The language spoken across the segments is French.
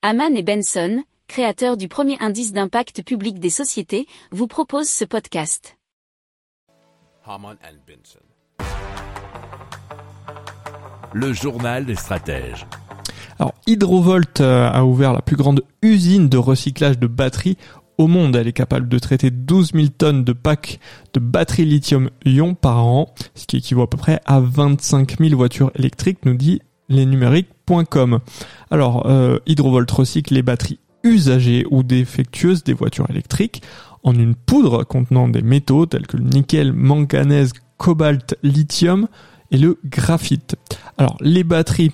Haman et Benson, créateurs du premier indice d'impact public des sociétés, vous proposent ce podcast. Haman and Benson. Le journal des stratèges. Alors, Hydrovolt euh, a ouvert la plus grande usine de recyclage de batteries au monde. Elle est capable de traiter 12 000 tonnes de packs de batteries lithium-ion par an, ce qui équivaut à peu près à 25 000 voitures électriques, nous dit lesnumériques.com. Alors, euh, Hydrovolt recycle les batteries usagées ou défectueuses des voitures électriques en une poudre contenant des métaux tels que le nickel, manganèse, cobalt, lithium et le graphite. Alors, les batteries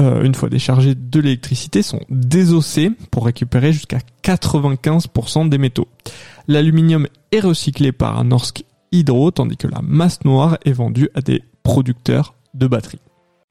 euh, une fois déchargées de l'électricité, sont désossées pour récupérer jusqu'à 95% des métaux. L'aluminium est recyclé par Norsk Hydro, tandis que la masse noire est vendue à des producteurs de batteries.